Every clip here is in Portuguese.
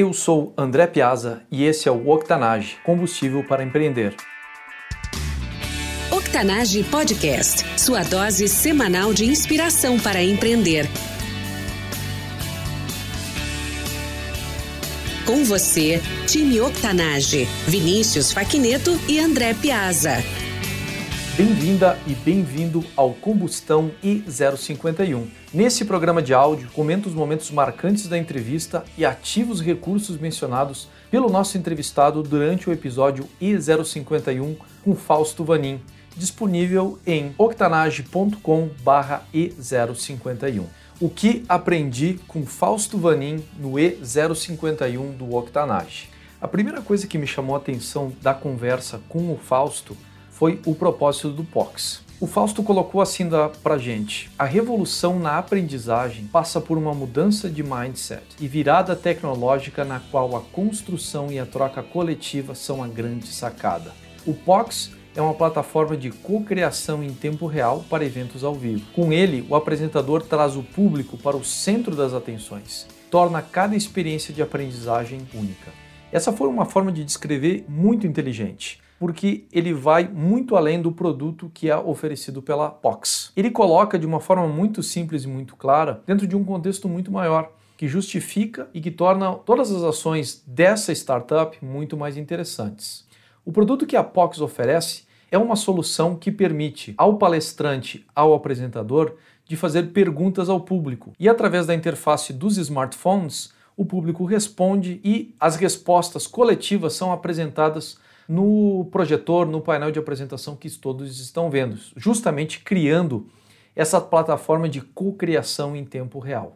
Eu sou André Piazza e esse é o Octanage, combustível para empreender. Octanage Podcast, sua dose semanal de inspiração para empreender. Com você, time Octanage, Vinícius Faquineto e André Piazza. Bem-vinda e bem-vindo ao Combustão I051. Nesse programa de áudio, comento os momentos marcantes da entrevista e ativo os recursos mencionados pelo nosso entrevistado durante o episódio I051 com Fausto Vanin, disponível em octanage.com/e051. O que aprendi com Fausto Vanin no E051 do Octanage? A primeira coisa que me chamou a atenção da conversa com o Fausto foi o propósito do POX. O Fausto colocou assim para gente: a revolução na aprendizagem passa por uma mudança de mindset e virada tecnológica na qual a construção e a troca coletiva são a grande sacada. O POX é uma plataforma de co-criação em tempo real para eventos ao vivo. Com ele, o apresentador traz o público para o centro das atenções, torna cada experiência de aprendizagem única. Essa foi uma forma de descrever muito inteligente porque ele vai muito além do produto que é oferecido pela Pox. Ele coloca de uma forma muito simples e muito clara dentro de um contexto muito maior que justifica e que torna todas as ações dessa startup muito mais interessantes. O produto que a Pox oferece é uma solução que permite ao palestrante, ao apresentador, de fazer perguntas ao público. E através da interface dos smartphones, o público responde e as respostas coletivas são apresentadas no projetor, no painel de apresentação que todos estão vendo, justamente criando essa plataforma de co-criação em tempo real.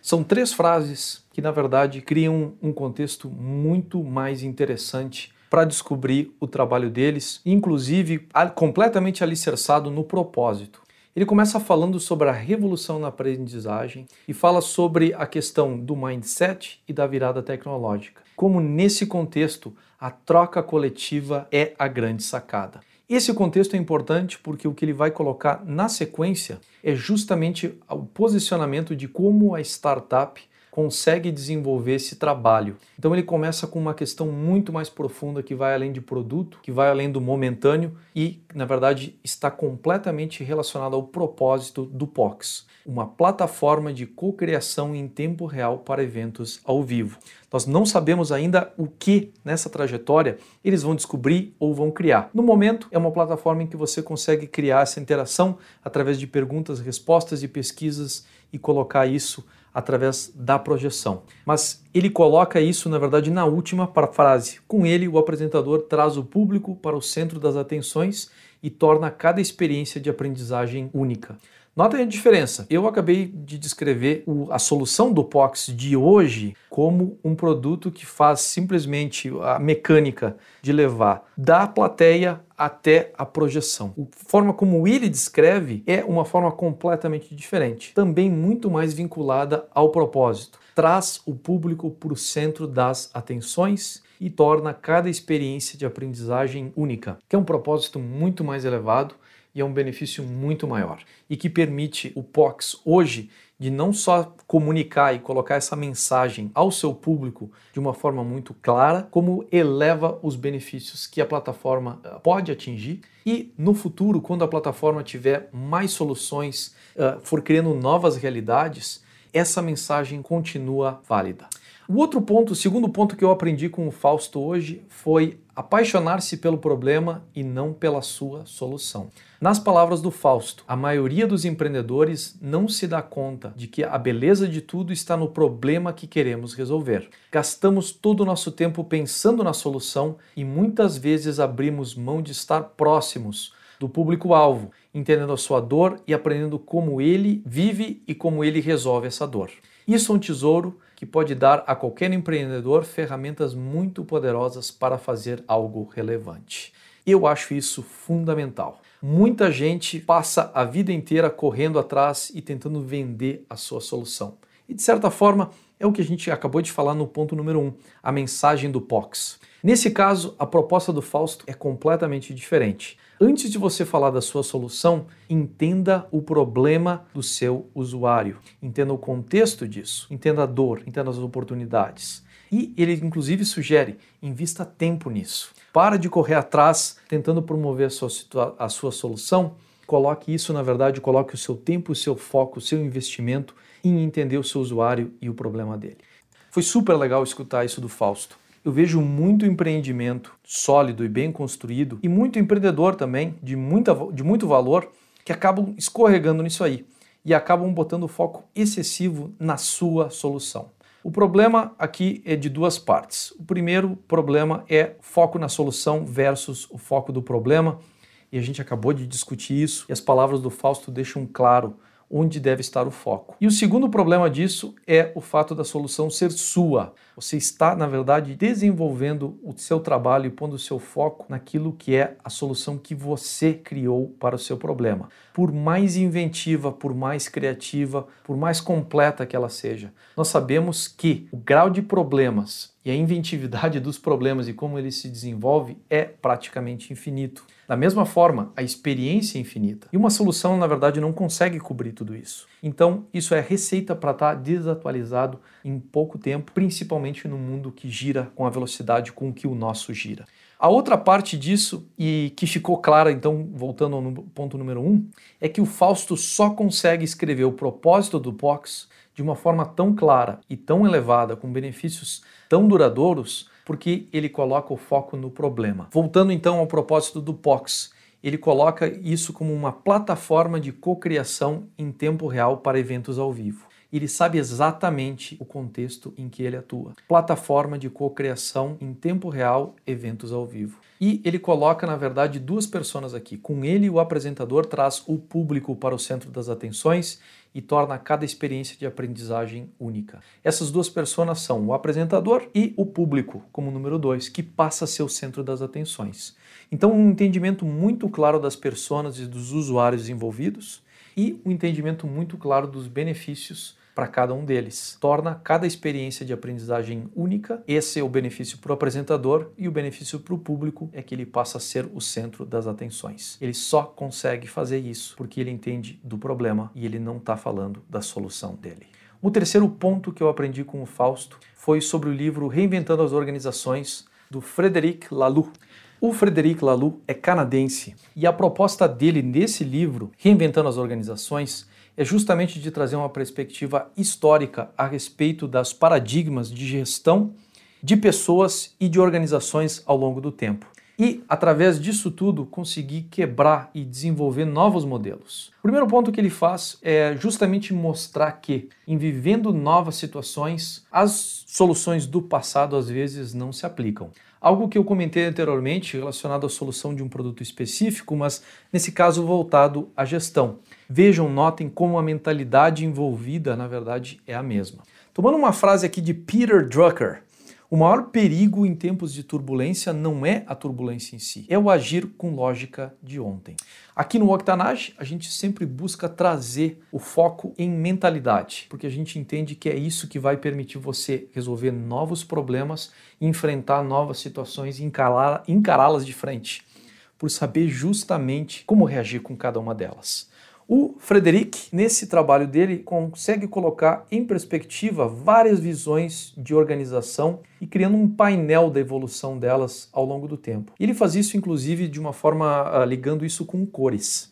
São três frases que, na verdade, criam um contexto muito mais interessante para descobrir o trabalho deles, inclusive completamente alicerçado no propósito. Ele começa falando sobre a revolução na aprendizagem e fala sobre a questão do mindset e da virada tecnológica. Como nesse contexto a troca coletiva é a grande sacada. Esse contexto é importante porque o que ele vai colocar na sequência é justamente o posicionamento de como a startup consegue desenvolver esse trabalho. Então ele começa com uma questão muito mais profunda que vai além de produto, que vai além do momentâneo e, na verdade, está completamente relacionada ao propósito do POX, uma plataforma de cocriação em tempo real para eventos ao vivo. Nós não sabemos ainda o que nessa trajetória eles vão descobrir ou vão criar. No momento, é uma plataforma em que você consegue criar essa interação através de perguntas, respostas e pesquisas e colocar isso através da projeção. Mas ele coloca isso, na verdade, na última frase. Com ele, o apresentador traz o público para o centro das atenções e torna cada experiência de aprendizagem única. Notem a diferença. Eu acabei de descrever a solução do POX de hoje como um produto que faz simplesmente a mecânica de levar da plateia até a projeção. A forma como ele descreve é uma forma completamente diferente, também muito mais vinculada ao propósito. Traz o público para o centro das atenções e torna cada experiência de aprendizagem única, que é um propósito muito mais elevado e é um benefício muito maior e que permite o POX hoje de não só comunicar e colocar essa mensagem ao seu público de uma forma muito clara, como eleva os benefícios que a plataforma eh, pode atingir e no futuro, quando a plataforma tiver mais soluções, uh, for criando novas realidades, essa mensagem continua válida. O outro ponto, o segundo ponto que eu aprendi com o Fausto hoje foi apaixonar-se pelo problema e não pela sua solução. Nas palavras do Fausto, a maioria dos empreendedores não se dá conta de que a beleza de tudo está no problema que queremos resolver. Gastamos todo o nosso tempo pensando na solução e muitas vezes abrimos mão de estar próximos do público-alvo, entendendo a sua dor e aprendendo como ele vive e como ele resolve essa dor. Isso é um tesouro que pode dar a qualquer empreendedor ferramentas muito poderosas para fazer algo relevante. Eu acho isso fundamental. Muita gente passa a vida inteira correndo atrás e tentando vender a sua solução. E de certa forma, é o que a gente acabou de falar no ponto número 1, um, a mensagem do POX. Nesse caso, a proposta do Fausto é completamente diferente. Antes de você falar da sua solução, entenda o problema do seu usuário, entenda o contexto disso, entenda a dor, entenda as oportunidades. E ele inclusive sugere, invista tempo nisso. Para de correr atrás tentando promover a sua, a sua solução, coloque isso, na verdade, coloque o seu tempo, o seu foco, o seu investimento em entender o seu usuário e o problema dele. Foi super legal escutar isso do Fausto. Eu vejo muito empreendimento sólido e bem construído e muito empreendedor também, de, muita, de muito valor, que acabam escorregando nisso aí e acabam botando foco excessivo na sua solução. O problema aqui é de duas partes. O primeiro problema é foco na solução versus o foco do problema, e a gente acabou de discutir isso, e as palavras do Fausto deixam claro onde deve estar o foco. E o segundo problema disso é o fato da solução ser sua. Você está, na verdade, desenvolvendo o seu trabalho e pondo o seu foco naquilo que é a solução que você criou para o seu problema. Por mais inventiva, por mais criativa, por mais completa que ela seja, nós sabemos que o grau de problemas e a inventividade dos problemas e como ele se desenvolve é praticamente infinito. Da mesma forma, a experiência é infinita. E uma solução, na verdade, não consegue cobrir tudo isso. Então, isso é receita para estar tá desatualizado em pouco tempo, principalmente no mundo que gira com a velocidade com que o nosso gira. A outra parte disso, e que ficou clara, então, voltando ao ponto número um, é que o Fausto só consegue escrever o propósito do POX de uma forma tão clara e tão elevada, com benefícios tão duradouros, porque ele coloca o foco no problema. Voltando então ao propósito do POX, ele coloca isso como uma plataforma de cocriação em tempo real para eventos ao vivo. Ele sabe exatamente o contexto em que ele atua. Plataforma de cocriação em tempo real, eventos ao vivo. E ele coloca, na verdade, duas pessoas aqui. Com ele, o apresentador traz o público para o centro das atenções e torna cada experiência de aprendizagem única. Essas duas pessoas são o apresentador e o público, como número dois, que passa a ser o centro das atenções. Então, um entendimento muito claro das pessoas e dos usuários envolvidos e um entendimento muito claro dos benefícios para cada um deles. Torna cada experiência de aprendizagem única. Esse é o benefício para o apresentador e o benefício para o público é que ele passa a ser o centro das atenções. Ele só consegue fazer isso porque ele entende do problema e ele não está falando da solução dele. O terceiro ponto que eu aprendi com o Fausto foi sobre o livro Reinventando as Organizações, do Frederic Laloux. O Frederic Laloux é canadense e a proposta dele nesse livro, Reinventando as Organizações, é justamente de trazer uma perspectiva histórica a respeito das paradigmas de gestão de pessoas e de organizações ao longo do tempo. E, através disso tudo, conseguir quebrar e desenvolver novos modelos. O primeiro ponto que ele faz é justamente mostrar que, em vivendo novas situações, as soluções do passado às vezes não se aplicam. Algo que eu comentei anteriormente relacionado à solução de um produto específico, mas nesse caso voltado à gestão. Vejam, notem como a mentalidade envolvida, na verdade, é a mesma. Tomando uma frase aqui de Peter Drucker, o maior perigo em tempos de turbulência não é a turbulência em si, é o agir com lógica de ontem. Aqui no Octanage, a gente sempre busca trazer o foco em mentalidade, porque a gente entende que é isso que vai permitir você resolver novos problemas, enfrentar novas situações e encará-las de frente, por saber justamente como reagir com cada uma delas. O Frederic, nesse trabalho dele, consegue colocar em perspectiva várias visões de organização e criando um painel da evolução delas ao longo do tempo. Ele faz isso, inclusive, de uma forma uh, ligando isso com cores.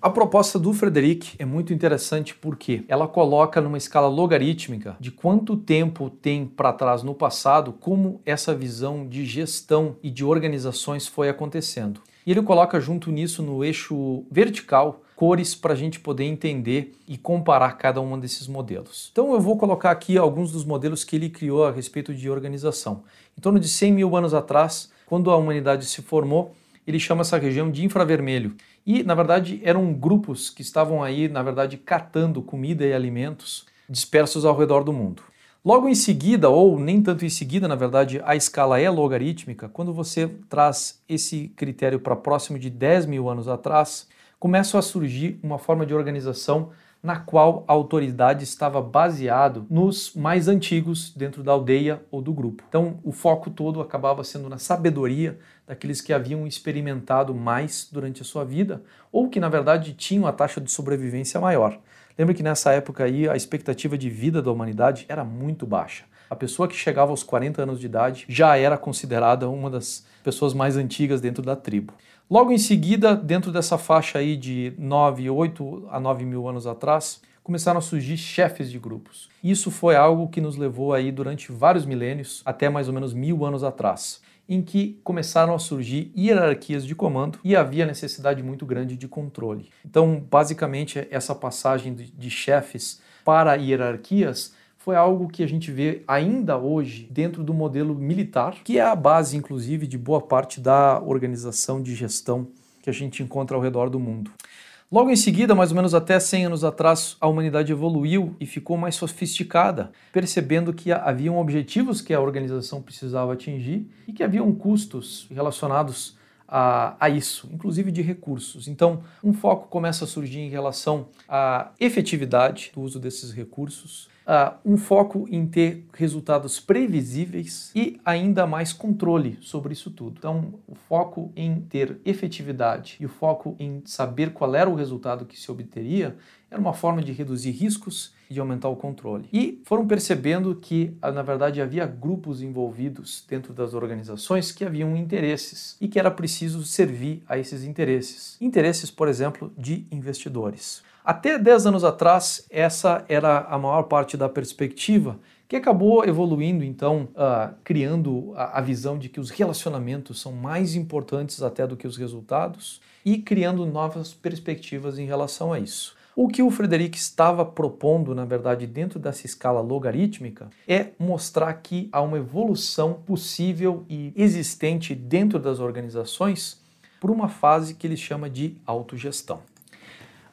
A proposta do Frederic é muito interessante porque ela coloca numa escala logarítmica de quanto tempo tem para trás no passado, como essa visão de gestão e de organizações foi acontecendo. E ele coloca junto nisso no eixo vertical cores para a gente poder entender e comparar cada um desses modelos. Então eu vou colocar aqui alguns dos modelos que ele criou a respeito de organização. Em torno de 100 mil anos atrás, quando a humanidade se formou, ele chama essa região de infravermelho. E, na verdade, eram grupos que estavam aí, na verdade, catando comida e alimentos dispersos ao redor do mundo. Logo em seguida, ou nem tanto em seguida, na verdade, a escala é logarítmica. Quando você traz esse critério para próximo de 10 mil anos atrás, começam a surgir uma forma de organização na qual a autoridade estava baseado nos mais antigos dentro da aldeia ou do grupo. Então, o foco todo acabava sendo na sabedoria daqueles que haviam experimentado mais durante a sua vida ou que na verdade tinham a taxa de sobrevivência maior. Lembra que nessa época aí a expectativa de vida da humanidade era muito baixa. A pessoa que chegava aos 40 anos de idade já era considerada uma das pessoas mais antigas dentro da tribo. Logo em seguida, dentro dessa faixa aí de 9, 8 a 9 mil anos atrás, começaram a surgir chefes de grupos. Isso foi algo que nos levou aí durante vários milênios, até mais ou menos mil anos atrás, em que começaram a surgir hierarquias de comando e havia necessidade muito grande de controle. Então, basicamente, essa passagem de, chefes para hierarquias foi algo que a gente vê ainda hoje dentro do modelo militar, que é a base, inclusive, de boa parte da organização de gestão que a gente encontra ao redor do mundo. Logo em seguida, mais ou menos até 100 anos atrás, a humanidade evoluiu e ficou mais sofisticada, percebendo que haviam objetivos que a organização precisava atingir e que haviam custos relacionados a, a, isso, inclusive de recursos. Então, um foco começa a surgir em relação à efetividade do uso desses recursos, uh, um foco em ter resultados previsíveis e ainda mais controle sobre isso tudo. Então, o foco em ter efetividade e o foco em saber qual era o resultado que se obteria era uma forma de reduzir riscos e de aumentar o controle. E foram percebendo que, ah, na verdade, havia grupos envolvidos dentro das organizações que haviam interesses e que era preciso servir a esses interesses. Interesses, por exemplo, de investidores. Até 10 anos atrás, essa era a maior parte da perspectiva, que acabou evoluindo, então, uh, criando a, a visão de que os relacionamentos são mais importantes até do que os resultados e criando novas perspectivas em relação a isso. O que o Frederic estava propondo, na verdade, dentro dessa escala logarítmica, é mostrar que há uma evolução possível e existente dentro das organizações por uma fase que ele chama de autogestão.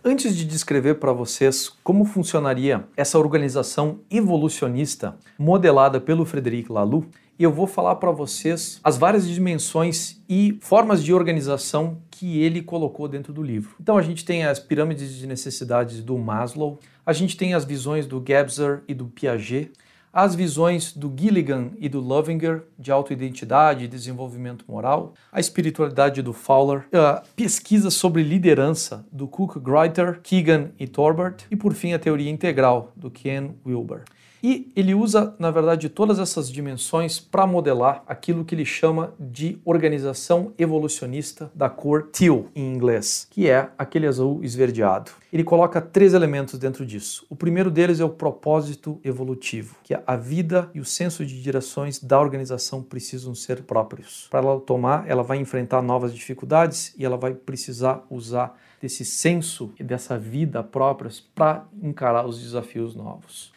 Antes de descrever para vocês como funcionaria essa organização evolucionista modelada pelo Frederic Laloux, eu vou falar para vocês as várias dimensões e formas de organização que ele colocou dentro do livro. Então a gente tem as pirâmides de necessidades do Maslow, a gente tem as visões do Gebser e do Piaget, as visões do Gilligan e do Lovinger de autoidentidade e desenvolvimento moral, a espiritualidade do Fowler, a pesquisa sobre liderança do Cook Greiter, Keegan e Torbert e por fim a teoria integral do Ken Wilber. E ele usa, na verdade, todas essas dimensões para modelar aquilo que ele chama de organização evolucionista da cor teal em inglês, que é aquele azul esverdeado. Ele coloca três elementos dentro disso. O primeiro deles é o propósito evolutivo, que é a vida e o senso de direções da organização precisam ser próprios. Para ela tomar, ela vai enfrentar novas dificuldades e ela vai precisar usar desse senso e dessa vida próprias para encarar os desafios novos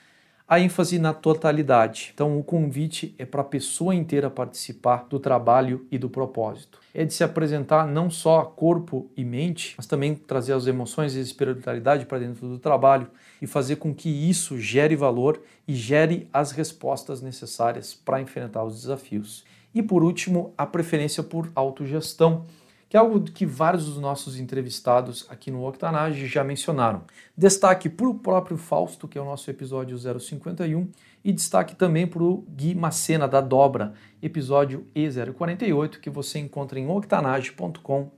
a ênfase na totalidade. Então, o convite é para a pessoa inteira participar do trabalho e do propósito. É de se apresentar não só corpo e mente, mas também trazer as emoções e a espiritualidade para dentro do trabalho e fazer com que isso gere valor e gere as respostas necessárias para enfrentar os desafios. E por último, a preferência por autogestão que é algo que vários dos nossos entrevistados aqui no Octanage já mencionaram. Destaque para o próprio Fausto, que é o nosso episódio 051, e destaque também para o Gui Macena, da Dobra, episódio E048, que você encontra em octanage.com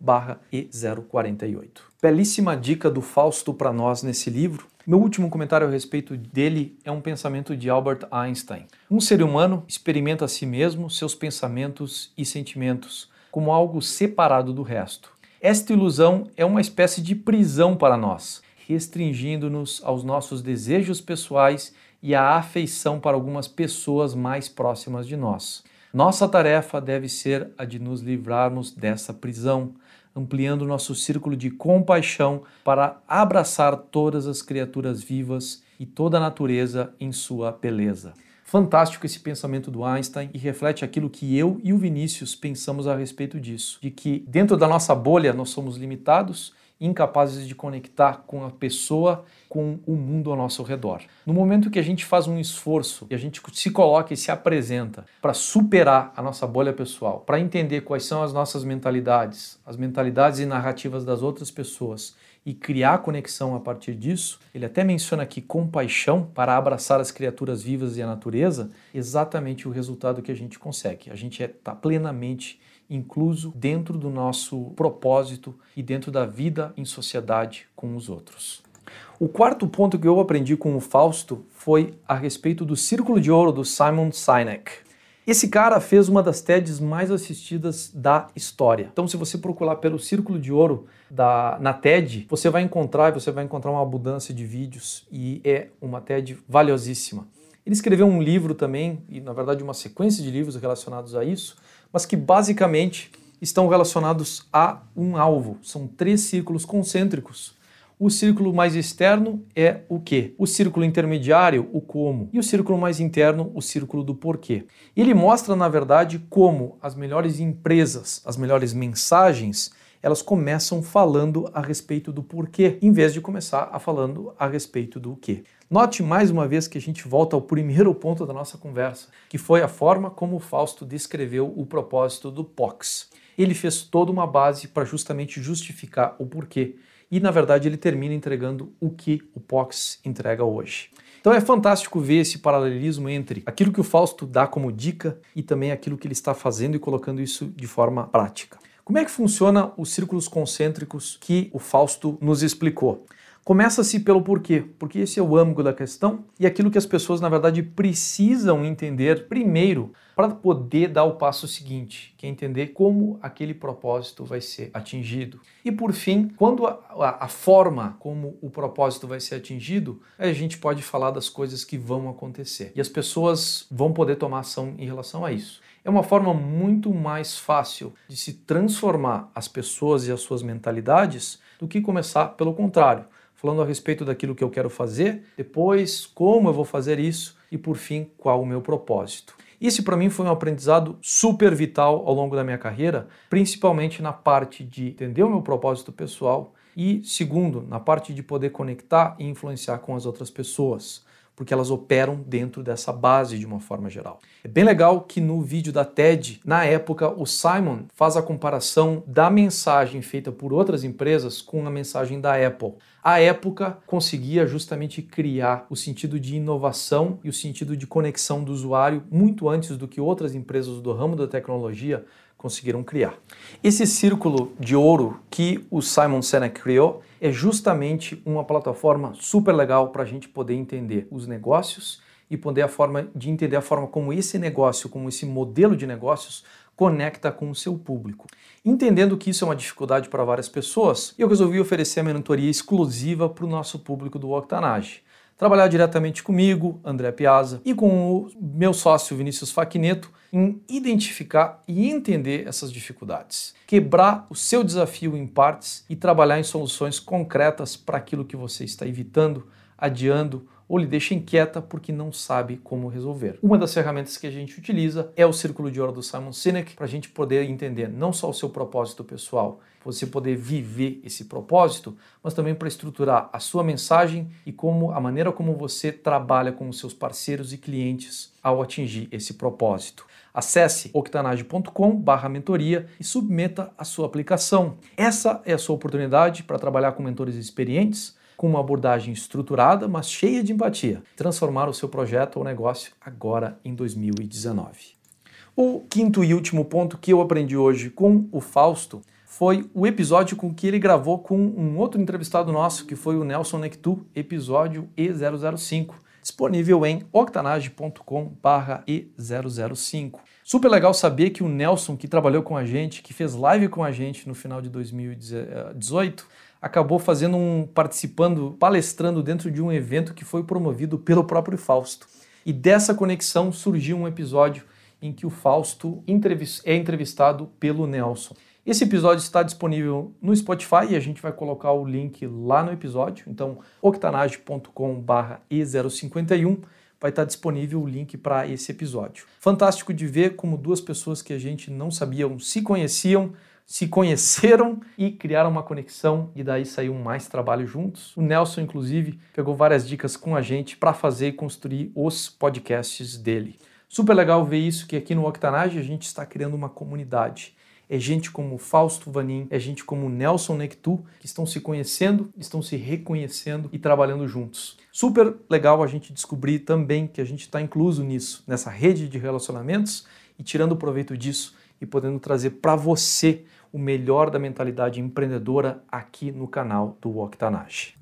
E048. Belíssima dica do Fausto para nós nesse livro. Meu último comentário a respeito dele é um pensamento de Albert Einstein. Um ser humano experimenta a si mesmo, seus pensamentos e sentimentos como algo separado do resto. Esta ilusão é uma espécie de prisão para nós, restringindo-nos aos nossos desejos pessoais e à afeição para algumas pessoas mais próximas de nós. Nossa tarefa deve ser a de nos livrarmos dessa prisão, ampliando nosso círculo de compaixão para abraçar todas as criaturas vivas e toda a natureza em sua beleza. Fantástico esse pensamento do Einstein e reflete aquilo que eu e o Vinícius pensamos a respeito disso, de que dentro da nossa bolha nós somos limitados, incapazes de conectar com a pessoa, com o mundo ao nosso redor. No momento que a gente faz um esforço e a gente se coloca e se apresenta para superar a nossa bolha pessoal, para entender quais são as nossas mentalidades, as mentalidades e narrativas das outras pessoas e criar conexão a partir disso. Ele até menciona aqui compaixão para abraçar as criaturas vivas e a natureza, exatamente o resultado que a gente consegue. A gente está é, tá plenamente incluso dentro do nosso propósito e dentro da vida em sociedade com os outros. O quarto ponto que eu aprendi com o Fausto foi a respeito do Círculo de Ouro do Simon Sinek. Esse cara fez uma das TEDs mais assistidas da história. Então, se você procurar pelo Círculo de Ouro da, na TED, você vai encontrar, você vai encontrar uma abundância de vídeos e é uma TED valiosíssima. Ele escreveu um livro também, e na verdade uma sequência de livros relacionados a isso, mas que basicamente estão relacionados a um alvo. São três círculos concêntricos o círculo mais externo é o que? O círculo intermediário, o como. E o círculo mais interno, o círculo do porquê. Ele mostra, na verdade, como as melhores empresas, as melhores mensagens, elas começam falando a respeito do porquê, em vez de começar a falando a respeito do quê. Note mais uma vez que a gente volta ao primeiro ponto da nossa conversa, que foi a forma como o Fausto descreveu o propósito do POX. Ele fez toda uma base para justamente justificar o porquê e na verdade ele termina entregando o que o Pox entrega hoje. Então é fantástico ver esse paralelismo entre aquilo que o Fausto dá como dica e também aquilo que ele está fazendo e colocando isso de forma prática. Como é que funciona os círculos concêntricos que o Fausto nos explicou? Começa-se pelo porquê, porque esse é o âmago da questão e aquilo que as pessoas, na verdade, precisam entender primeiro para poder dar o passo seguinte, que é entender como aquele propósito vai ser atingido. E por fim, quando a, a, a, forma como o propósito vai ser atingido, a gente pode falar das coisas que vão acontecer. E as pessoas vão poder tomar ação em relação a isso. É uma forma muito mais fácil de se transformar as pessoas e as suas mentalidades do que começar pelo contrário falando a respeito daquilo que eu quero fazer, depois como eu vou fazer isso e por fim qual o meu propósito. Esse para mim foi um aprendizado super vital ao longo da minha carreira, principalmente na parte de entender o meu propósito pessoal e segundo, na parte de poder conectar e influenciar com as outras pessoas porque elas operam dentro dessa base de uma forma geral. É bem legal que no vídeo da TED, na época, o Simon faz a comparação da mensagem feita por outras empresas com a mensagem da Apple. A época conseguia justamente criar o sentido de inovação e o sentido de conexão do usuário muito antes do que outras empresas do ramo da tecnologia conseguiram criar. Esse círculo de ouro que o Simon Sinek criou é justamente uma plataforma super legal para a gente poder entender os negócios e poder a forma de entender a forma como esse negócio, como esse modelo de negócios conecta com o seu público. Entendendo que isso é uma dificuldade para várias pessoas, eu resolvi oferecer a mentoria exclusiva para o nosso público do Octanage trabalhar diretamente comigo, André Piazza, e com o meu sócio Vinícius Faquineto em identificar e entender essas dificuldades, quebrar o seu desafio em partes e trabalhar em soluções concretas para aquilo que você está evitando, adiando ou lhe deixa inquieta porque não sabe como resolver. Uma das ferramentas que a gente utiliza é o Círculo de Ouro do Simon Sinek para a gente poder entender não só o seu propósito pessoal, você poder viver esse propósito, mas também para estruturar a sua mensagem e como a maneira como você trabalha com os seus parceiros e clientes ao atingir esse propósito. Acesse octanage.com/mentoria e submeta a sua aplicação. Essa é a sua oportunidade para trabalhar com mentores experientes com uma abordagem estruturada, mas cheia de empatia, transformar o seu projeto ou negócio agora em 2019. O quinto e último ponto que eu aprendi hoje com o Fausto foi o episódio com que ele gravou com um outro entrevistado nosso, que foi o Nelson Nectu, episódio E005, disponível em octanage.com/e005. Super legal saber que o Nelson, que trabalhou com a gente, que fez live com a gente no final de 2018, acabou fazendo um participando, palestrando dentro de um evento que foi promovido pelo próprio Fausto. E dessa conexão surgiu um episódio em que o Fausto é entrevistado pelo Nelson. Esse episódio está disponível no Spotify e a gente vai colocar o link lá no episódio. Então, octanage.com/e051 vai estar disponível o link para esse episódio. Fantástico de ver como duas pessoas que a gente não sabiam se conheciam se conheceram e criaram uma conexão e daí saiu mais trabalho juntos. O Nelson, inclusive, pegou várias dicas com a gente para fazer e construir os podcasts dele. Super legal ver isso, que aqui no Octanage a gente está criando uma comunidade. É gente como Fausto Vanin, é gente como Nelson Nectu, que estão se conhecendo, estão se reconhecendo e trabalhando juntos. Super legal a gente descobrir também que a gente está incluso nisso, nessa rede de relacionamentos e tirando proveito disso e podendo trazer para você o melhor da mentalidade empreendedora aqui no canal do Octanage.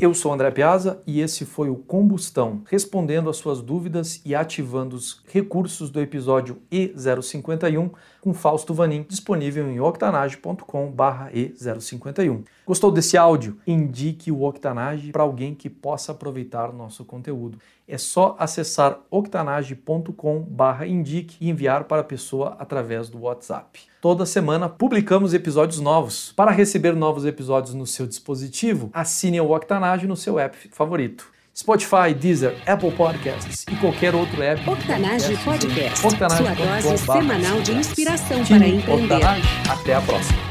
Eu sou André Piazza e esse foi o Combustão, respondendo às suas dúvidas e ativando os recursos do episódio E051 com Fausto Vanin, disponível em octanage.com/e051. Gostou desse áudio? Indique o Octanage para alguém que possa aproveitar nosso conteúdo. É só acessar octanage.com/indique e enviar para a pessoa através do WhatsApp. Toda semana publicamos episódios novos. Para receber novos episódios no seu dispositivo, assine o Octanage no seu app favorito. Spotify, Deezer, Apple Podcasts e qualquer outro app. Octanage Podcast, Octanage. sua dose semanal de inspiração para empreender. Octanage. Até a próxima.